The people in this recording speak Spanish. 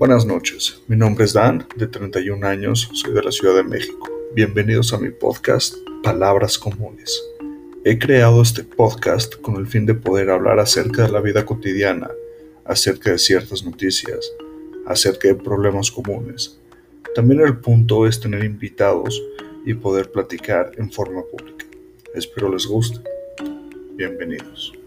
Buenas noches, mi nombre es Dan, de 31 años, soy de la Ciudad de México. Bienvenidos a mi podcast Palabras Comunes. He creado este podcast con el fin de poder hablar acerca de la vida cotidiana, acerca de ciertas noticias, acerca de problemas comunes. También el punto es tener invitados y poder platicar en forma pública. Espero les guste. Bienvenidos.